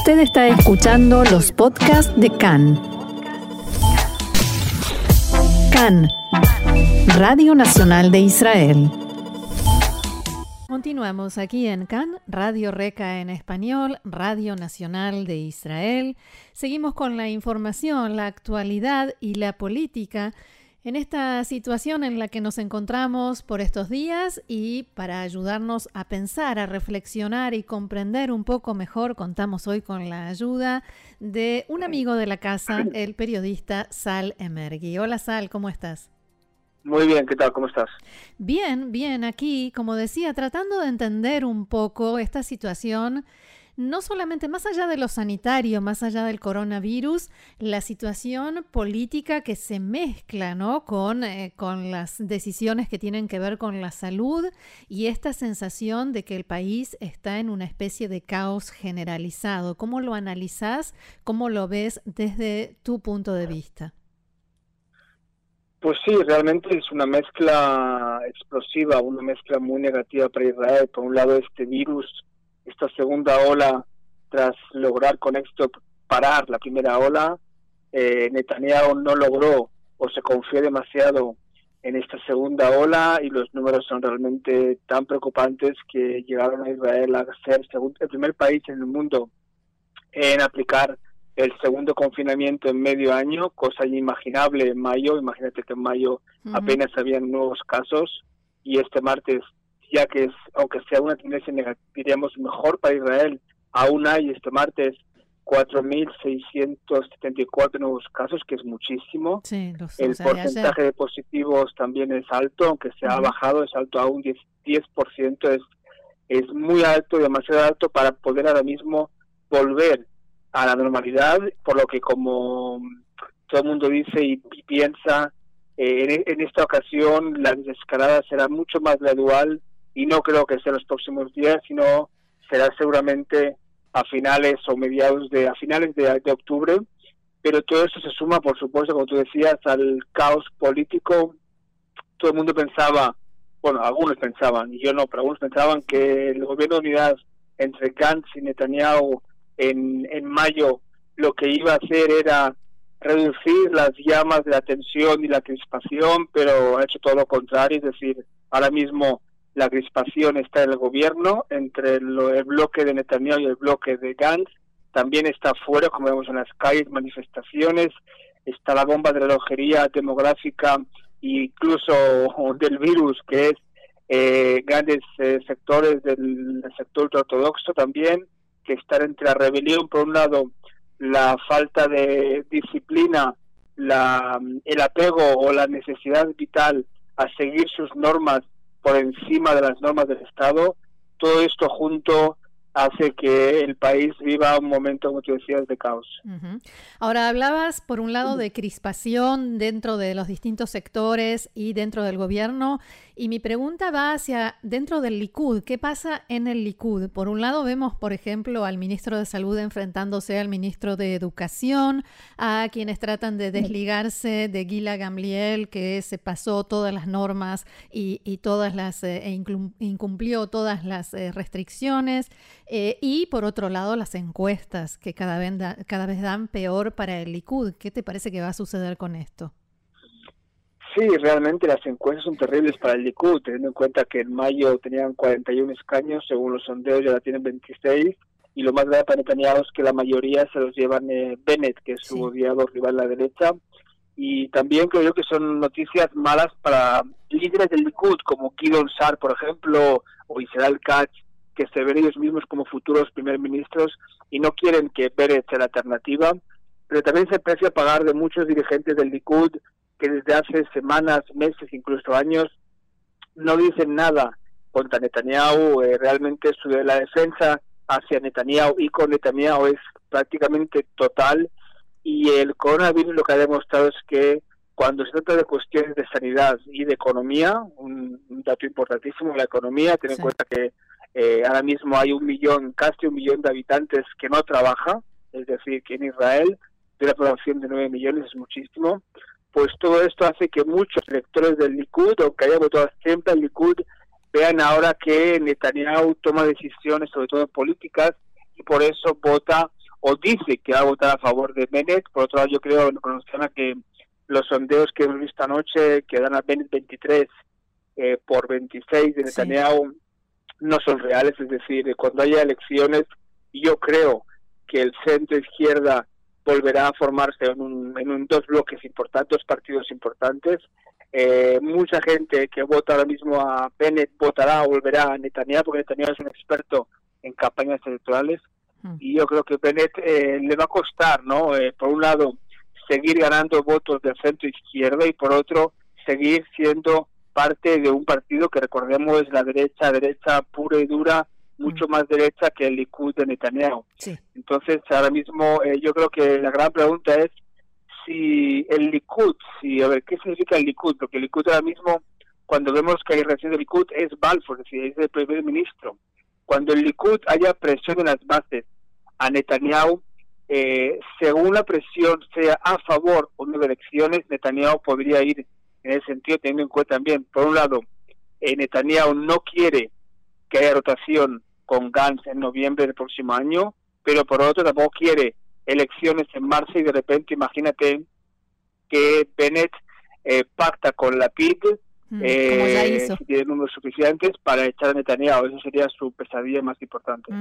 Usted está escuchando los podcasts de CAN. CAN, Radio Nacional de Israel. Continuamos aquí en CAN, Radio Reca en español, Radio Nacional de Israel. Seguimos con la información, la actualidad y la política en esta situación en la que nos encontramos por estos días y para ayudarnos a pensar, a reflexionar y comprender un poco mejor, contamos hoy con la ayuda de un amigo de la casa, el periodista Sal Emergui. Hola Sal, ¿cómo estás? Muy bien, ¿qué tal? ¿Cómo estás? Bien, bien, aquí, como decía, tratando de entender un poco esta situación no solamente más allá de lo sanitario, más allá del coronavirus, la situación política que se mezcla ¿no? con, eh, con las decisiones que tienen que ver con la salud y esta sensación de que el país está en una especie de caos generalizado. ¿Cómo lo analizás? ¿Cómo lo ves desde tu punto de vista? Pues sí, realmente es una mezcla explosiva, una mezcla muy negativa para Israel. Por un lado, este virus esta segunda ola, tras lograr con éxito parar la primera ola, eh, Netanyahu no logró o se confió demasiado en esta segunda ola y los números son realmente tan preocupantes que llegaron a Israel a ser el primer país en el mundo en aplicar el segundo confinamiento en medio año, cosa inimaginable en mayo. Imagínate que en mayo apenas habían nuevos casos y este martes ya que es, aunque sea una tendencia negativa, diríamos mejor para Israel, aún hay este martes 4.674 nuevos casos, que es muchísimo. el porcentaje de positivos también es alto, aunque se ha bajado, es alto a un 10%, 10% es, es muy alto, demasiado alto para poder ahora mismo volver a la normalidad, por lo que como todo el mundo dice y, piensa, eh, en, en, esta ocasión la desescalada será mucho más gradual y no creo que sea los próximos días, sino será seguramente a finales o mediados de a finales de, octubre. Pero todo eso se suma, por supuesto, como tú decías, al caos político. Todo el mundo pensaba, bueno, algunos pensaban, y yo no, pero algunos pensaban que el gobierno de unidad entre Gantz y Netanyahu en, en mayo lo que iba a hacer era reducir las llamas de la tensión y la crispación, pero ha hecho todo lo contrario, es decir, ahora mismo la crispación está en el gobierno entre el, bloque de Netanyahu y el bloque de Gantz. También está fuera, como vemos en las calles, manifestaciones. Está la bomba de relojería demográfica e incluso del virus, que es eh, grandes eh, sectores del, sector ortodoxo también, que están entre la rebelión, por un lado, la falta de disciplina, la, el apego o la necesidad vital a seguir sus normas por encima de las normas del Estado, todo esto junto hace que el país viva un momento, como tú decías, de caos. Ahora, hablabas, por un lado, de crispación dentro de los distintos sectores y dentro del gobierno, y mi pregunta va hacia dentro del Likud. ¿Qué pasa en el Likud? Por un lado, vemos, por ejemplo, al ministro de Salud enfrentándose al ministro de Educación, a quienes tratan de desligarse de Gila Gamliel, que se pasó todas las normas y, todas las eh, e incumplió todas las eh, restricciones. Eh, y por otro lado, las encuestas que cada vez, cada vez dan peor para el Likud. ¿Qué te parece que va a suceder con esto? Sí, realmente las encuestas son terribles para el Likud, teniendo en cuenta que en mayo tenían 41 escaños, según los sondeos ya tienen 26, y lo más grave para Netanyahu es que la mayoría se los llevan eh, Bennett, que es su odiado rival a la derecha, y también creo yo que son noticias malas para líderes del Likud, como Kidon Sar, por ejemplo, o Israel Katz, que se ven ellos mismos como futuros primer ministros y no quieren que Bennett sea la alternativa, pero también se aprecia pagar de muchos dirigentes del Likud que desde hace semanas, meses, incluso años, no dicen nada contra Netanyahu. Eh, realmente su, la defensa hacia Netanyahu y con Netanyahu es prácticamente total. Y el coronavirus lo que ha demostrado es que cuando se trata de cuestiones de sanidad y de economía, un, dato importantísimo, la economía, ten en cuenta que eh, ahora mismo hay un millón, casi un millón de habitantes que no trabaja, es decir, que en Israel de la población de 9 millones es muchísimo pues todo esto hace que muchos electores del Likud, o que haya votado siempre al Likud, vean ahora que Netanyahu toma decisiones, sobre todo políticas, y por eso vota o dice que va a votar a favor de Bennett. Por otro lado, yo creo, con que los sondeos que hemos visto anoche, que dan a Bennett 23 eh, por 26 de Netanyahu, no son reales. Es decir, cuando haya elecciones, yo creo que el centro izquierda volverá a formarse en, un, en un dos bloques importantes, dos partidos importantes. Eh, mucha gente que vota ahora mismo a Bennett votará o volverá a Netanyahu, porque Netanyahu es un experto en campañas electorales. Hmm. Y yo creo que Bennett eh, le va a costar, ¿no? Eh, por un lado, seguir ganando votos del centro izquierda y por otro, seguir siendo parte de un partido que recordemos es la derecha, derecha pura y dura, mucho mm. más derecha que el Likud de Netanyahu. Entonces, ahora mismo eh, yo creo que la gran pregunta es si el Likud, si, a ver, ¿qué significa el Likud? Porque el Likud ahora mismo, cuando vemos que hay reacción del Likud, es Balfour, es decir, es el primer ministro. Cuando el Likud haya presión en las bases a Netanyahu, eh, según la presión sea a favor o no de elecciones, Netanyahu podría ir en ese sentido, teniendo en cuenta también, por un lado, eh, Netanyahu no quiere que haya rotación con Gantz en noviembre del próximo año, pero por otro tampoco quiere elecciones en marzo y de repente imagínate que Bennett eh, pacta con la PID mm, eh, si tiene números suficientes para echar a Netanyahu. Eso sería su pesadilla más importante.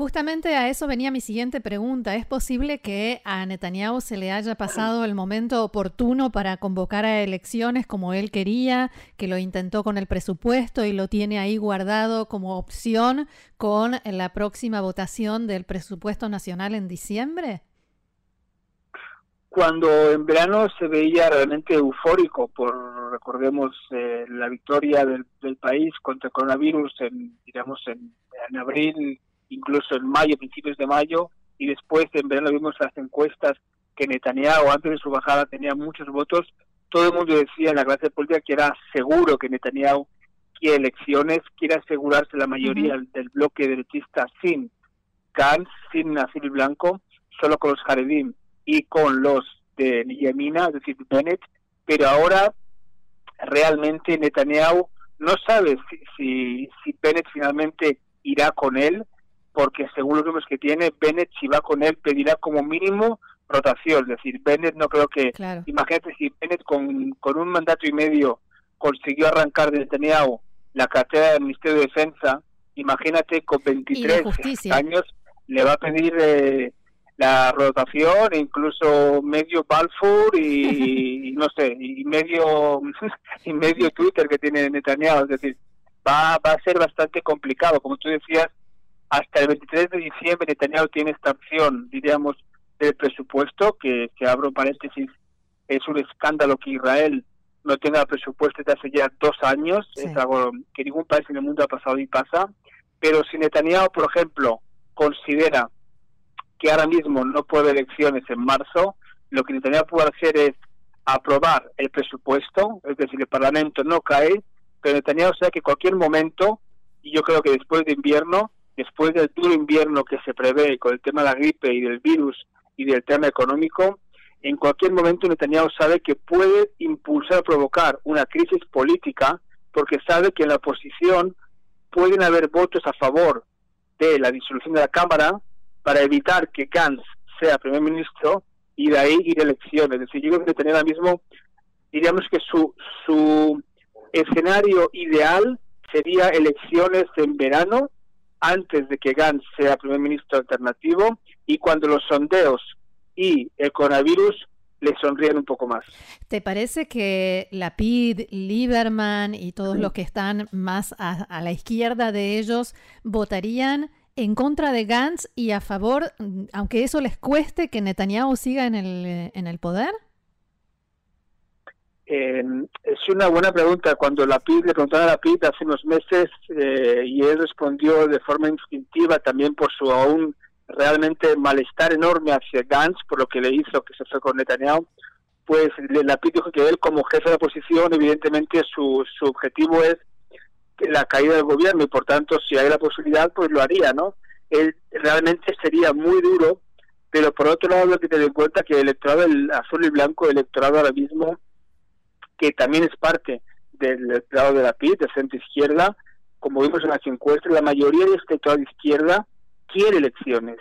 Justamente a eso venía mi siguiente pregunta. ¿Es posible que a Netanyahu se le haya pasado el momento oportuno para convocar a elecciones como él quería, que lo intentó con el presupuesto y lo tiene ahí guardado como opción con la próxima votación del presupuesto nacional en diciembre? Cuando en verano se veía realmente eufórico por, recordemos, eh, la victoria del, país contra el coronavirus en, digamos, en, en abril incluso en mayo, principios de mayo, y después en verano vimos las encuestas que Netanyahu antes de su bajada tenía muchos votos, todo el mundo decía en la clase política que era seguro que Netanyahu quiere elecciones, quiere asegurarse la mayoría del bloque derechista sin Gantz, sin Nazir Blanco, solo con los Haredim y con los de Yemina, es decir, Bennett, pero ahora realmente Netanyahu no sabe si, si, si Bennett finalmente irá con él, porque según los números que tiene, Bennett si va con él pedirá como mínimo rotación, es decir, Bennett no creo que, imagínate si Bennett con, con un mandato y medio consiguió arrancar de Netanyahu la cartera del Ministerio de Defensa, imagínate con 23 años le va a pedir eh, la rotación, e incluso medio Balfour y, no sé, y medio y medio Twitter que tiene Netanyahu, es decir, va, va a ser bastante complicado, como tú decías, hasta el 23 de diciembre Netanyahu tiene esta opción, diríamos, del presupuesto, que, que abro paréntesis, es un escándalo que Israel no tenga presupuesto desde hace ya dos años, es algo que ningún país en el mundo ha pasado y pasa, pero si Netanyahu, por ejemplo, considera que ahora mismo no puede haber elecciones en marzo, lo que Netanyahu puede hacer es aprobar el presupuesto, es decir, el Parlamento no cae, pero Netanyahu sabe que cualquier momento, y yo creo que después de invierno, después del duro invierno que se prevé con el tema de la gripe y del virus y del tema económico, en cualquier momento Netanyahu sabe que puede impulsar, provocar una crisis política, porque sabe que en la oposición pueden haber votos a favor de la disolución de la Cámara para evitar que Gantz sea primer ministro y de ahí ir a elecciones. Es decir, yo creo que Netanyahu ahora mismo, diríamos que su, su escenario ideal sería elecciones en verano antes de que Gantz sea primer ministro alternativo y cuando los sondeos y el coronavirus le sonríen un poco más. ¿Te parece que Lapid, Lieberman y todos los que están más a, la izquierda de ellos votarían en contra de Gantz y a favor, aunque eso les cueste que Netanyahu siga en el, en el poder? Eh, es una buena pregunta. Cuando la PID le preguntaron a la PID hace unos meses eh, y él respondió de forma instintiva también por su aún realmente malestar enorme hacia Gantz por lo que le hizo que se fue con Netanyahu, pues la PID dijo que él como jefe de la oposición evidentemente su, su objetivo es la caída del gobierno y por tanto si hay la posibilidad pues lo haría, ¿no? Él realmente sería muy duro, pero por otro lado hay que tener en cuenta que el electorado el azul y blanco, el electorado ahora mismo que también es parte del lado de la PID, de centro izquierda, como vimos en las encuestas, la mayoría de este lado de izquierda quiere elecciones,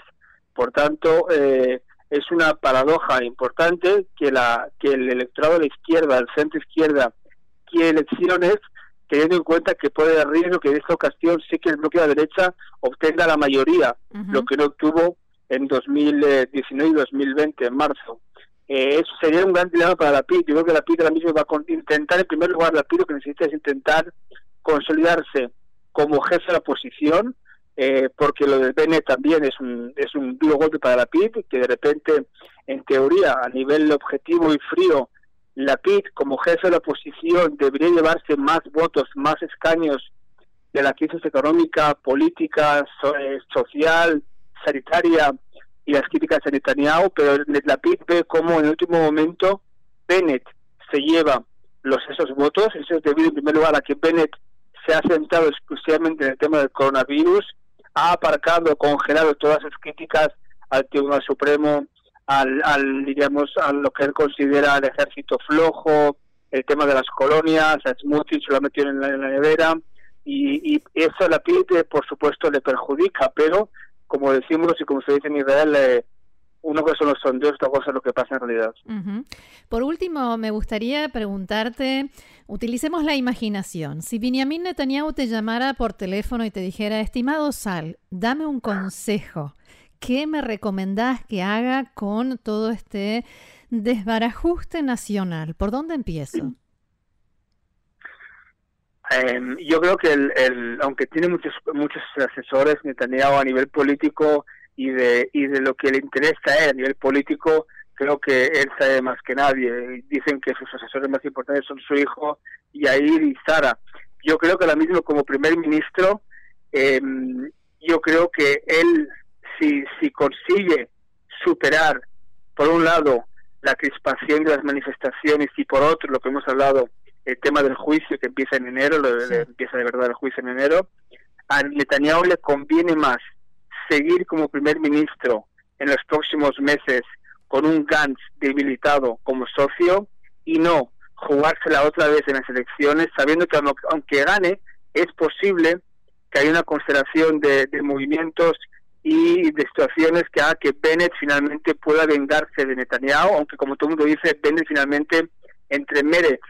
Por tanto, eh, es una paradoja importante que, la, que el electorado de la izquierda, el centro izquierda, quiere elecciones teniendo en cuenta que puede haber riesgo que en esta ocasión sí que el bloque de la derecha obtenga la mayoría, lo que no obtuvo en 2019 y 2020, en marzo. Eh, eso sería un gran dilema para la PID. Yo creo que la PID ahora mismo va a intentar, en primer lugar, la PID lo que necesita es intentar consolidarse como jefe de la oposición, eh, porque lo de Bennett también es un, es un duro golpe para la PID, que de repente, en teoría, a nivel objetivo y frío, la PID como jefe de la oposición debería llevarse más votos, más escaños de la crisis económica, política, eh, social, sanitaria y las críticas a Netanyahu, pero la PID ve como en el último momento Bennett se lleva los esos votos, eso es debido en primer lugar a que Bennett se ha centrado exclusivamente en el tema del coronavirus, ha aparcado, congelado todas las críticas al Tribunal Supremo, al, al diríamos, a lo que él considera el ejército flojo, el tema de las colonias, a Smutrich lo ha metido en la, nevera, y, y, eso a la PID, por supuesto, le perjudica, pero como decimos y como se dice en Israel, eh, una cosa son los sondeos, otra cosa es lo que pasa en realidad. Por último, me gustaría preguntarte, utilicemos la imaginación. Si Benjamin Netanyahu te llamara por teléfono y te dijera, estimado Sal, dame un consejo, ¿qué me recomendás que haga con todo este desbarajuste nacional? ¿Por dónde empiezo? Em, yo creo que, el, aunque tiene muchos muchos asesores, Netanyahu a nivel político y de, y de lo que le interesa a él a nivel político, creo que él sabe más que nadie. Dicen que sus asesores más importantes son su hijo Yair y Sara. Yo creo que ahora mismo como primer ministro, em, yo creo que él, si, si consigue superar, por un lado, la crispación de las manifestaciones y por otro, lo que hemos hablado, el tema del juicio que empieza en enero, lo, empieza de verdad el juicio en enero, a Netanyahu le conviene más seguir como primer ministro en los próximos meses con un Gantz debilitado como socio y no jugársela otra vez en las elecciones, sabiendo que aunque gane, es posible que haya una constelación de, movimientos y de situaciones que haga que Bennett finalmente pueda vengarse de Netanyahu, aunque como todo el mundo dice, Bennett finalmente entre Meretz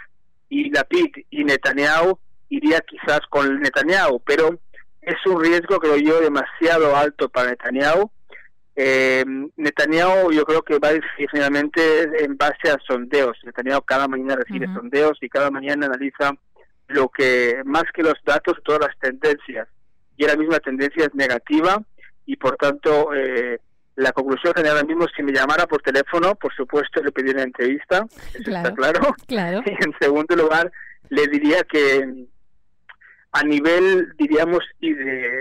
y Lapid y Netanyahu iría quizás con Netanyahu, pero es un riesgo, creo yo, demasiado alto para Netanyahu. Eh, Netanyahu yo creo que va a decidir finalmente en base a sondeos. Netanyahu cada mañana recibe sondeos y cada mañana analiza lo que, más que los datos, todas las tendencias. Y ahora mismo la tendencia es negativa y por tanto eh, la conclusión general ahora mismo, si me llamara por teléfono, por supuesto le pediría una entrevista, eso está claro. claro. Y en segundo lugar, le diría que a nivel, diríamos,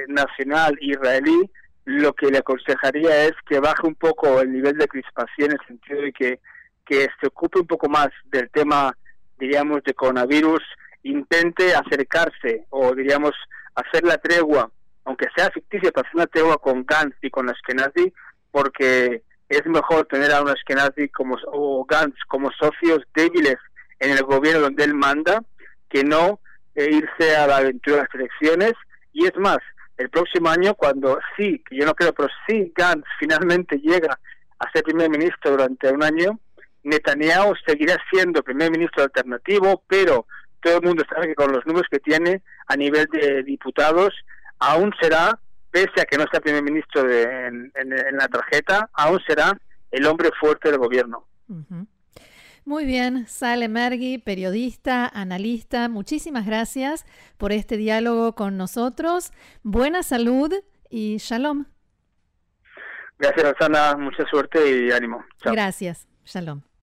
nacional israelí, lo que le aconsejaría es que baje un poco el nivel de crispación en el sentido de que, que se ocupe un poco más del tema, diríamos, de coronavirus, intente acercarse o, diríamos, hacer la tregua, aunque sea ficticia, para hacer una tregua con Gantz y con Ashkenazi, porque es mejor tener a un Ashkenazi como, o Gantz como socios débiles en el gobierno donde él manda, que no e irse a la aventura de las elecciones. Y es más, el próximo año, cuando sí, que yo no creo, pero sí Gantz finalmente llega a ser primer ministro durante un año, Netanyahu seguirá siendo primer ministro alternativo, pero todo el mundo sabe que con los números que tiene a nivel de diputados, aún será pese a que no sea primer ministro de, en, la tarjeta, aún será el hombre fuerte del gobierno. Muy bien, Sale Mergui, periodista, analista, muchísimas gracias por este diálogo con nosotros. Buena salud y shalom. Gracias, Rosana. Mucha suerte y ánimo. Gracias. Shalom.